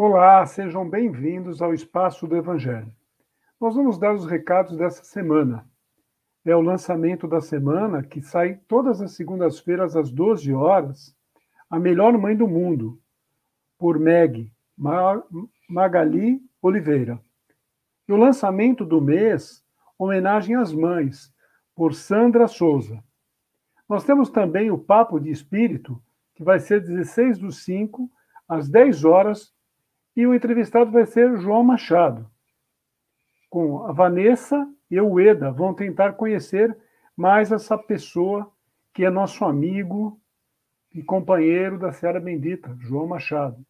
Olá, sejam bem-vindos ao Espaço do Evangelho. Nós vamos dar os recados dessa semana. É o lançamento da semana que sai todas as segundas-feiras às 12 horas, A Melhor Mãe do Mundo, por Meg Magali Oliveira. E o lançamento do mês, Homenagem às Mães, por Sandra Souza. Nós temos também o Papo de Espírito, que vai ser 16 do 5, às 10 horas, e o entrevistado vai ser João Machado. Com a Vanessa e o Eda vão tentar conhecer mais essa pessoa que é nosso amigo e companheiro da Seara Bendita, João Machado.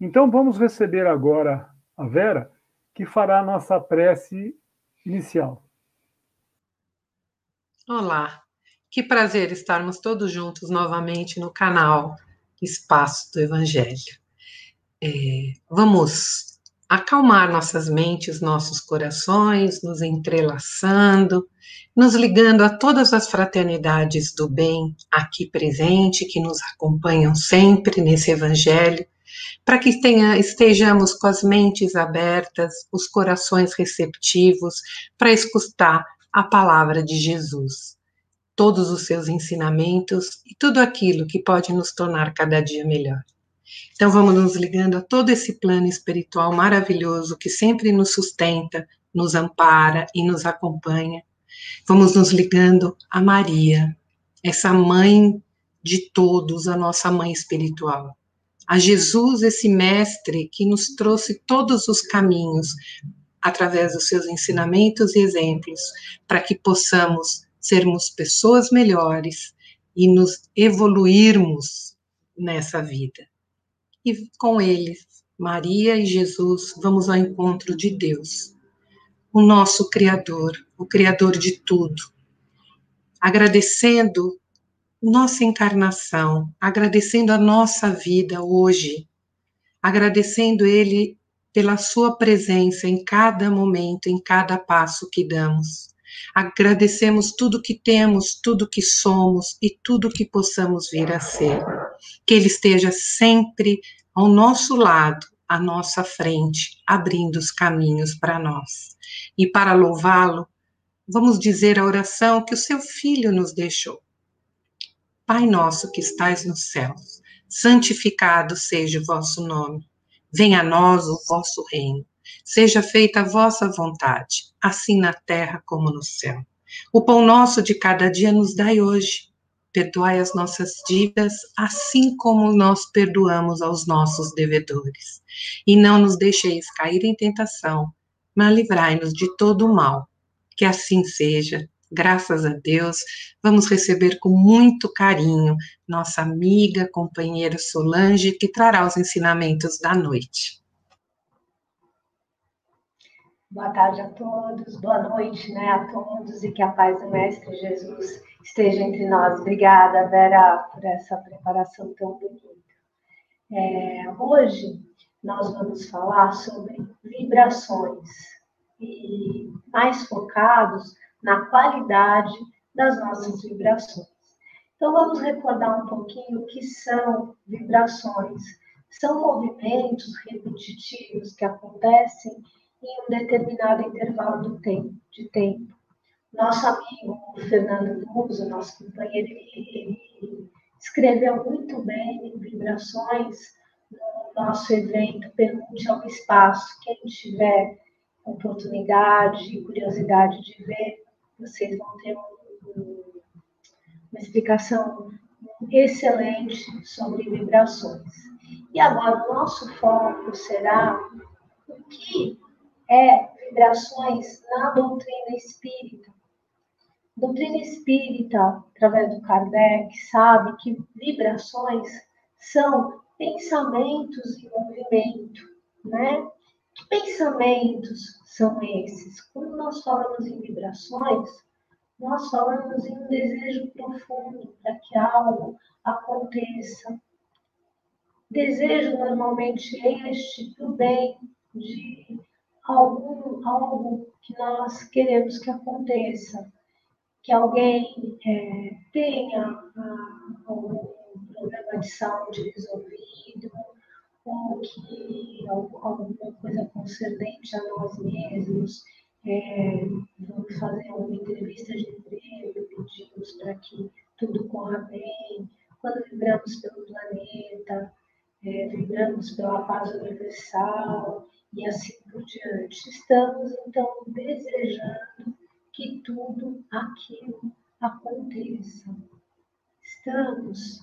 Então vamos receber agora a Vera, que fará a nossa prece inicial. Olá, que prazer estarmos todos juntos novamente no canal Espaço do Evangelho é, vamos acalmar nossas mentes, nossos corações, nos entrelaçando, nos ligando a todas as fraternidades do bem aqui presente, que nos acompanham sempre nesse Evangelho, para que tenha, estejamos com as mentes abertas, os corações receptivos, para escutar a palavra de Jesus, todos os seus ensinamentos e tudo aquilo que pode nos tornar cada dia melhor. Então vamos nos ligando a todo esse plano espiritual maravilhoso que sempre nos sustenta, nos ampara e nos acompanha. Vamos nos ligando a Maria, essa mãe de todos, a nossa mãe espiritual. A Jesus, esse mestre que nos trouxe todos os caminhos através dos seus ensinamentos e exemplos, para que possamos sermos pessoas melhores e nos evoluirmos nessa vida e com eles, Maria e Jesus, vamos ao encontro de Deus, o nosso Criador, o Criador de tudo. Agradecendo nossa encarnação, agradecendo a nossa vida hoje, agradecendo Ele pela Sua presença em cada momento, em cada passo que damos. Agradecemos tudo que temos, tudo que somos e tudo que possamos vir a ser que Ele esteja sempre ao nosso lado, à nossa frente, abrindo os caminhos para nós. E para louvá-lo, vamos dizer a oração que o seu filho nos deixou. Pai nosso que estais nos céus, santificado seja o vosso nome. Venha a nós o vosso reino. Seja feita a vossa vontade, assim na terra como no céu. O pão nosso de cada dia nos dai hoje Perdoai as nossas dívidas, assim como nós perdoamos aos nossos devedores. E não nos deixeis cair em tentação, mas livrai-nos de todo o mal. Que assim seja. Graças a Deus, vamos receber com muito carinho nossa amiga, companheira Solange, que trará os ensinamentos da noite. Boa tarde a todos, boa noite né, a todos e que a paz do Mestre Jesus esteja entre nós. Obrigada, Vera, por essa preparação tão bonita. É, hoje nós vamos falar sobre vibrações e mais focados na qualidade das nossas vibrações. Então vamos recordar um pouquinho o que são vibrações. São movimentos repetitivos que acontecem em um determinado intervalo do tempo, de tempo nosso amigo Fernando Musa, nosso companheiro, ele, ele escreveu muito bem em Vibrações no nosso evento Pergunte ao Espaço. Quem tiver oportunidade e curiosidade de ver, vocês vão ter um, uma explicação excelente sobre vibrações. E agora o nosso foco será o que é vibrações na doutrina espírita doutrina espírita, através do Kardec, sabe que vibrações são pensamentos em movimento, né? Que pensamentos são esses? Quando nós falamos em vibrações, nós falamos em um desejo profundo para que algo aconteça. Desejo normalmente este do bem, de algum, algo que nós queremos que aconteça. Que alguém é, tenha ah, um problema de saúde resolvido, ou que alguma coisa concernente a nós mesmos, é, vamos fazer uma entrevista de emprego, pedimos para que tudo corra bem, quando vibramos pelo planeta, é, vibramos pela paz universal e assim diante. Estamos, então, desejando que tudo aquilo aconteça. Estamos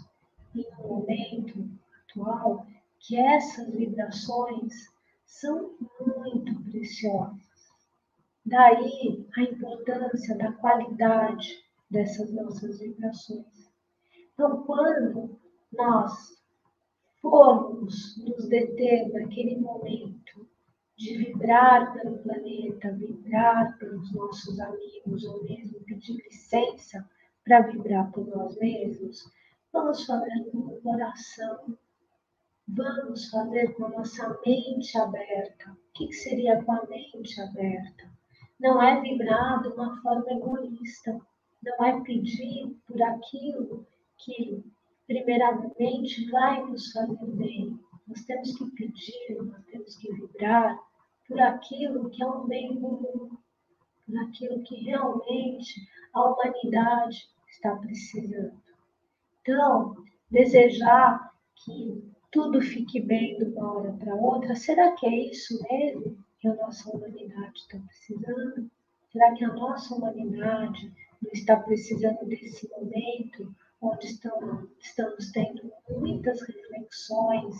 em um momento atual que essas vibrações são muito preciosas. Daí a importância da qualidade dessas nossas vibrações. Então, quando nós formos nos deter naquele momento de vibrar pelo planeta, vibrar pelos nossos amigos, ou mesmo pedir licença para vibrar por nós mesmos, vamos fazer com o coração, vamos fazer com a nossa mente aberta. O que seria com a mente aberta? Não é vibrar de uma forma egoísta, não é pedir por aquilo que, primeiramente, vai nos fazer bem. Nós temos que pedir, nós temos que vibrar por aquilo que é um bem comum, por aquilo que realmente a humanidade está precisando. Então, desejar que tudo fique bem de uma hora para outra, será que é isso mesmo que a nossa humanidade está precisando? Será que a nossa humanidade não está precisando desse momento onde estamos, estamos tendo muitas reflexões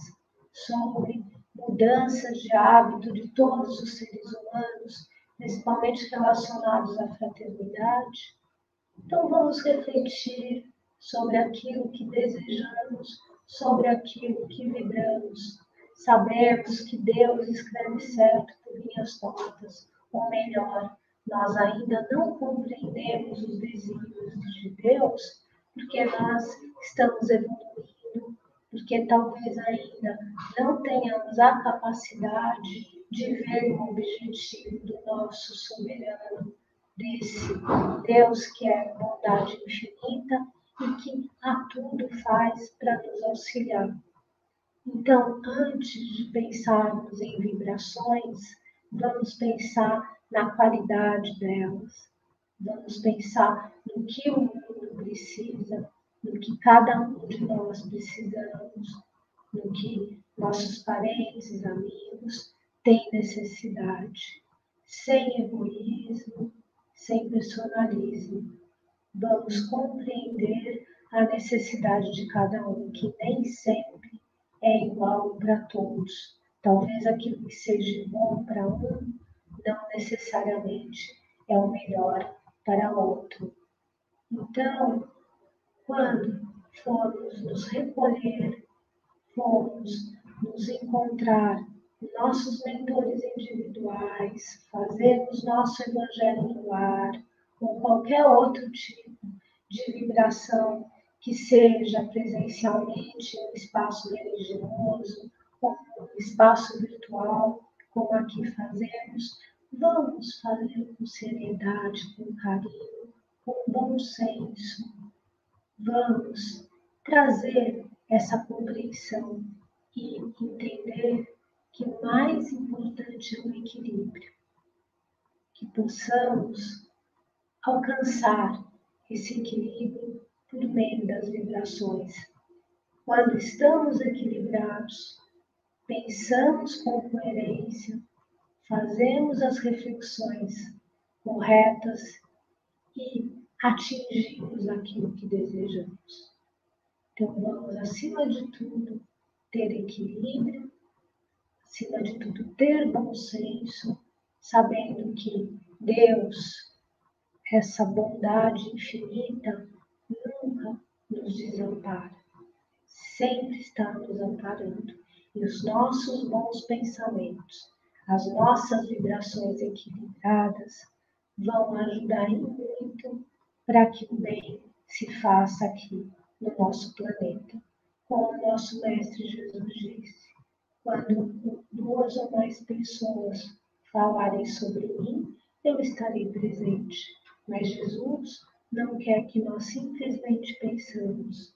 sobre mudanças de hábito de todos os seres humanos, principalmente relacionados à fraternidade? Então vamos refletir sobre aquilo que desejamos, sobre aquilo que vibramos. Sabemos que Deus escreve certo por linhas tortas, ou melhor, nós ainda não compreendemos os desígnios de Deus, porque nós estamos evoluindo, porque talvez ainda não tenhamos a capacidade de ver o objetivo do nosso soberano, desse Deus que é bondade infinita e que a tudo faz para nos auxiliar. Então, antes de pensarmos em vibrações, vamos pensar na qualidade delas. Vamos pensar no que o mundo precisa, no que cada um de nós precisamos, no que nossos parentes, amigos têm necessidade, sem egoísmo, sem personalismo. Vamos compreender a necessidade de cada um, que nem sempre é igual para todos. Talvez aquilo que seja bom para um não necessariamente é o melhor para outro. Então, quando formos nos recolher, formos nos encontrar nossos mentores individuais, fazermos nosso evangelho no ar, ou qualquer outro tipo de vibração que seja presencialmente em um espaço religioso, ou um espaço virtual, como aqui fazemos, Vamos fazer com seriedade, com carinho, com bom senso. Vamos trazer essa compreensão e entender que o mais importante é o equilíbrio. Que possamos alcançar esse equilíbrio por meio das vibrações. Quando estamos equilibrados, pensamos com coerência, fazemos as reflexões corretas e atingimos aquilo que desejamos. Então, vamos, acima de tudo, ter equilíbrio, acima de tudo, ter bom senso, sabendo que Deus, essa bondade infinita, nunca nos desampara, sempre está nos amparando. E os nossos bons pensamentos as nossas vibrações equilibradas vão ajudar muito para que o bem se faça aqui no nosso planeta. Como o nosso Mestre Jesus disse, quando duas ou mais pessoas falarem sobre mim, eu estarei presente. Mas Jesus não quer que nós simplesmente pensemos,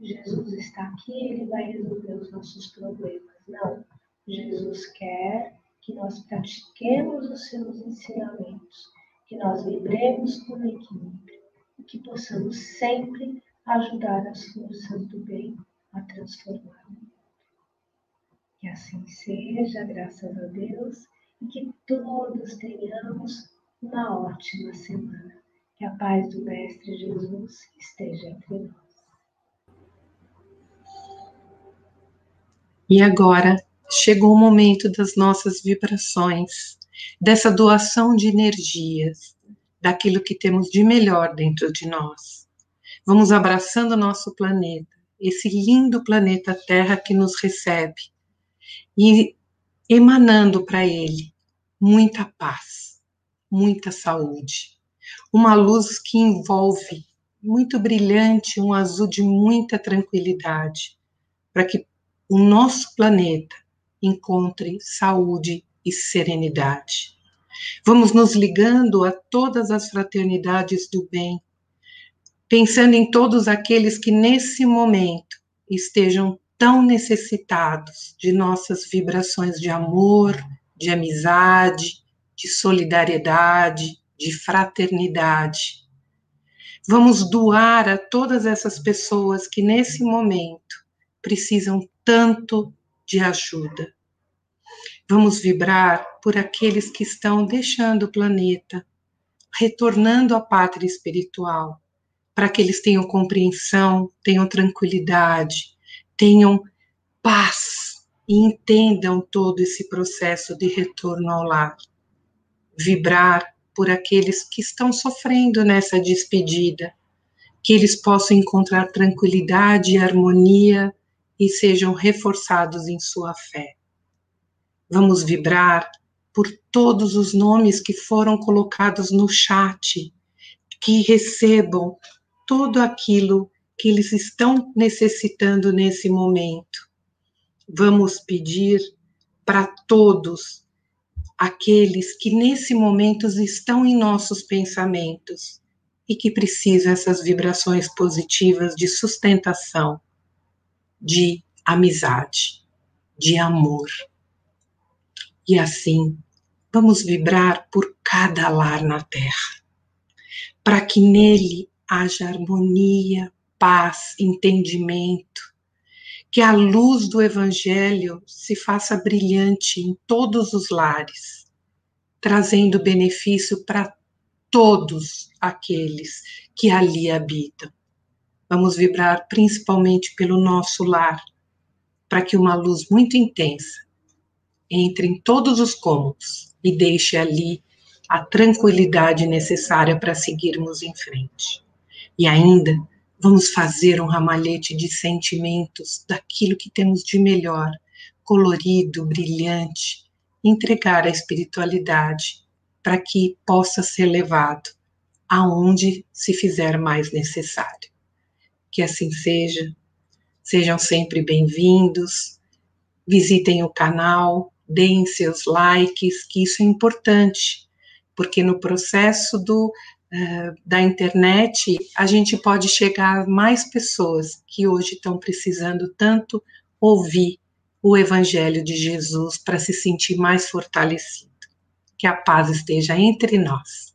Jesus está aqui, ele vai resolver os nossos problemas. Não Jesus quer que nós pratiquemos os seus ensinamentos, que nós vibremos com equilíbrio que possamos sempre ajudar as forças do bem a transformar o mundo. Que assim seja, graças a Deus, e que todos tenhamos uma ótima semana. Que a paz do Mestre Jesus esteja entre nós. E agora chegou o momento das nossas vibrações, dessa doação de energias, daquilo que temos de melhor dentro de nós. Vamos abraçando o nosso planeta, esse lindo planeta Terra que nos recebe, e emanando para ele muita paz, muita saúde, uma luz que envolve muito brilhante, um azul de muita tranquilidade, para que o nosso planeta encontre saúde e serenidade. Vamos nos ligando a todas as fraternidades do bem, pensando em todos aqueles que nesse momento estejam tão necessitados de nossas vibrações de amor, de amizade, de solidariedade, de fraternidade. Vamos doar a todas essas pessoas que nesse momento precisam tanto de ajuda. Vamos vibrar por aqueles que estão deixando o planeta, retornando à pátria espiritual, para que eles tenham compreensão, tenham tranquilidade, tenham paz e entendam todo esse processo de retorno ao lar. Vibrar por aqueles que estão sofrendo nessa despedida, que eles possam encontrar tranquilidade e harmonia e sejam reforçados em sua fé. Vamos vibrar por todos os nomes que foram colocados no chat, que recebam tudo aquilo que eles estão necessitando nesse momento. Vamos pedir para todos aqueles que nesse momento estão em nossos pensamentos e que precisam essas vibrações positivas de sustentação de amizade, de amor. E assim, vamos vibrar por cada lar na Terra, para que nele haja harmonia, paz, entendimento, que a luz do Evangelho se faça brilhante em todos os lares, trazendo benefício para todos aqueles que ali habitam. Vamos vibrar principalmente pelo nosso lar, para que uma luz muito intensa entre em todos os cômodos e deixe ali a tranquilidade necessária para seguirmos em frente. E ainda vamos fazer um ramalhete de sentimentos daquilo que temos de melhor, colorido, brilhante, entregar a espiritualidade para que possa ser levado aonde se fizer mais necessário que assim seja. Sejam sempre bem-vindos. Visitem o canal, deem seus likes, que isso é importante, porque no processo do, uh, da internet a gente pode chegar a mais pessoas que hoje estão precisando tanto ouvir o Evangelho de Jesus para se sentir mais fortalecido. Que a paz esteja entre nós.